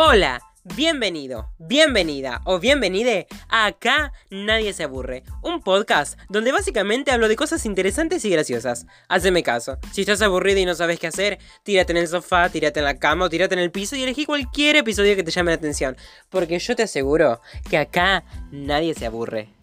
Hola, bienvenido, bienvenida o bienvenide a Acá Nadie se aburre, un podcast donde básicamente hablo de cosas interesantes y graciosas. Haceme caso, si estás aburrido y no sabes qué hacer, tírate en el sofá, tírate en la cama o tírate en el piso y elegí cualquier episodio que te llame la atención, porque yo te aseguro que acá nadie se aburre.